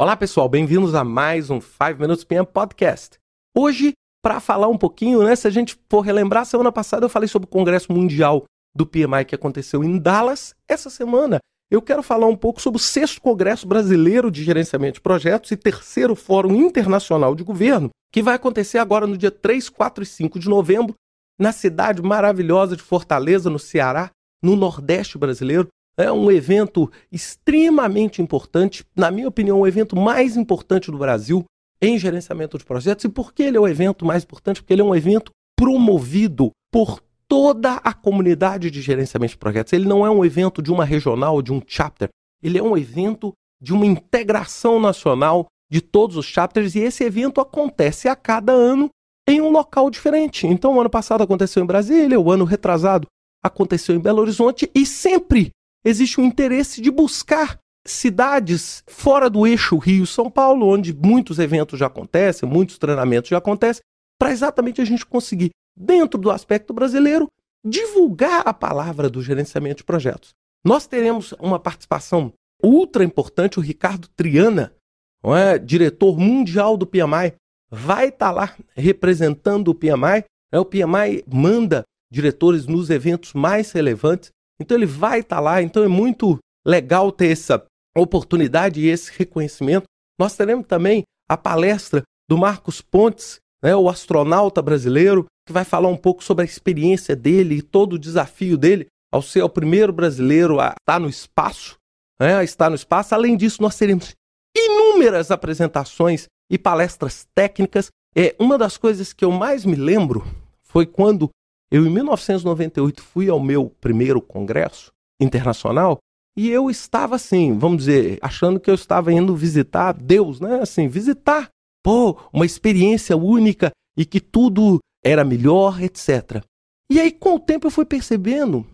Olá pessoal, bem-vindos a mais um 5 Minutes PM Podcast. Hoje, para falar um pouquinho, né, se a gente for relembrar, semana passada eu falei sobre o Congresso Mundial do PMI que aconteceu em Dallas. Essa semana eu quero falar um pouco sobre o sexto Congresso Brasileiro de Gerenciamento de Projetos e terceiro Fórum Internacional de Governo, que vai acontecer agora no dia 3, 4 e 5 de novembro, na cidade maravilhosa de Fortaleza, no Ceará, no Nordeste brasileiro. É um evento extremamente importante, na minha opinião, o evento mais importante do Brasil em gerenciamento de projetos. E por que ele é o evento mais importante? Porque ele é um evento promovido por toda a comunidade de gerenciamento de projetos. Ele não é um evento de uma regional, de um chapter. Ele é um evento de uma integração nacional de todos os chapters e esse evento acontece a cada ano em um local diferente. Então, o ano passado aconteceu em Brasília, o ano retrasado aconteceu em Belo Horizonte e sempre existe um interesse de buscar cidades fora do eixo Rio-São Paulo, onde muitos eventos já acontecem, muitos treinamentos já acontecem, para exatamente a gente conseguir, dentro do aspecto brasileiro, divulgar a palavra do gerenciamento de projetos. Nós teremos uma participação ultra importante, o Ricardo Triana, é, diretor mundial do PMI, vai estar tá lá representando o PMI. É, o PMI manda diretores nos eventos mais relevantes então ele vai estar tá lá, então é muito legal ter essa oportunidade e esse reconhecimento. Nós teremos também a palestra do Marcos Pontes, né, o astronauta brasileiro, que vai falar um pouco sobre a experiência dele e todo o desafio dele ao ser o primeiro brasileiro a estar no espaço, né, a estar no espaço. Além disso, nós teremos inúmeras apresentações e palestras técnicas. É uma das coisas que eu mais me lembro foi quando eu, em 1998, fui ao meu primeiro congresso internacional e eu estava assim, vamos dizer, achando que eu estava indo visitar Deus, né? Assim, visitar, pô, uma experiência única e que tudo era melhor, etc. E aí, com o tempo, eu fui percebendo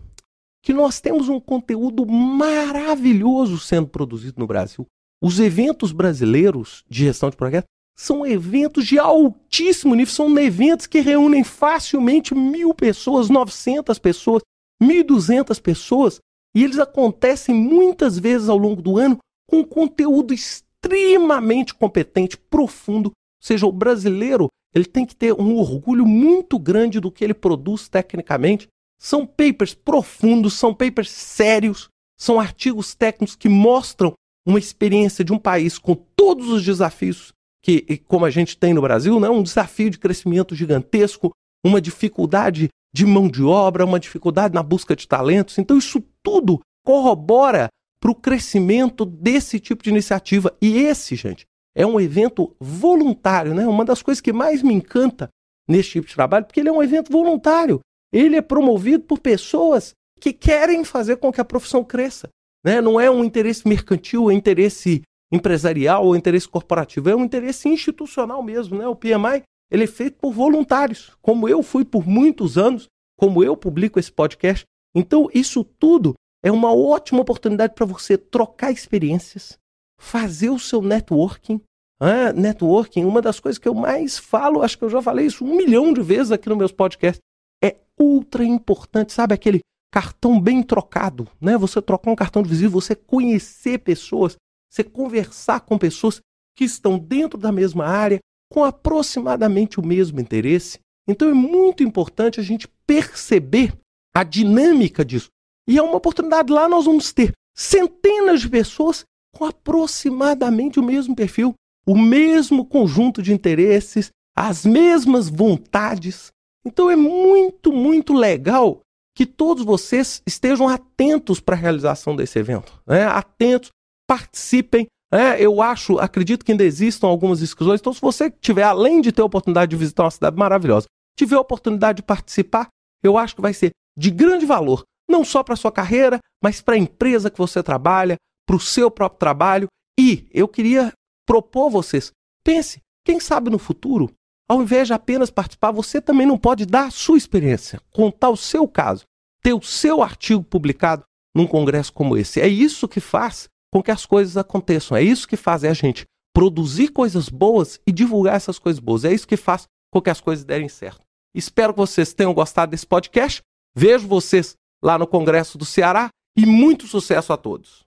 que nós temos um conteúdo maravilhoso sendo produzido no Brasil. Os eventos brasileiros de gestão de projetos são eventos de altíssimo nível, são eventos que reúnem facilmente mil pessoas, 900 pessoas, 1.200 pessoas, e eles acontecem muitas vezes ao longo do ano com conteúdo extremamente competente, profundo. Ou seja, o brasileiro ele tem que ter um orgulho muito grande do que ele produz tecnicamente. São papers profundos, são papers sérios, são artigos técnicos que mostram uma experiência de um país com todos os desafios que, como a gente tem no Brasil, né, um desafio de crescimento gigantesco, uma dificuldade de mão de obra, uma dificuldade na busca de talentos. Então, isso tudo corrobora para o crescimento desse tipo de iniciativa. E esse, gente, é um evento voluntário, né? Uma das coisas que mais me encanta nesse tipo de trabalho, porque ele é um evento voluntário. Ele é promovido por pessoas que querem fazer com que a profissão cresça. Né? Não é um interesse mercantil, é interesse empresarial ou interesse corporativo, é um interesse institucional mesmo, né? O PMI ele é feito por voluntários, como eu fui por muitos anos, como eu publico esse podcast. Então, isso tudo é uma ótima oportunidade para você trocar experiências, fazer o seu networking. Ah, networking, uma das coisas que eu mais falo, acho que eu já falei isso um milhão de vezes aqui nos meus podcasts, é ultra importante, sabe? Aquele cartão bem trocado, né? Você trocar um cartão de visita, você conhecer pessoas, você conversar com pessoas que estão dentro da mesma área, com aproximadamente o mesmo interesse. Então é muito importante a gente perceber a dinâmica disso. E é uma oportunidade lá nós vamos ter centenas de pessoas com aproximadamente o mesmo perfil, o mesmo conjunto de interesses, as mesmas vontades. Então é muito, muito legal que todos vocês estejam atentos para a realização desse evento, né? atentos participem. É, eu acho, acredito que ainda existam algumas inscrições. Então, se você tiver, além de ter a oportunidade de visitar uma cidade maravilhosa, tiver a oportunidade de participar, eu acho que vai ser de grande valor, não só para a sua carreira, mas para a empresa que você trabalha, para o seu próprio trabalho. E eu queria propor a vocês, pense, quem sabe no futuro, ao invés de apenas participar, você também não pode dar a sua experiência, contar o seu caso, ter o seu artigo publicado num congresso como esse. É isso que faz com que as coisas aconteçam. É isso que faz é a gente produzir coisas boas e divulgar essas coisas boas. É isso que faz com que as coisas derem certo. Espero que vocês tenham gostado desse podcast. Vejo vocês lá no Congresso do Ceará e muito sucesso a todos.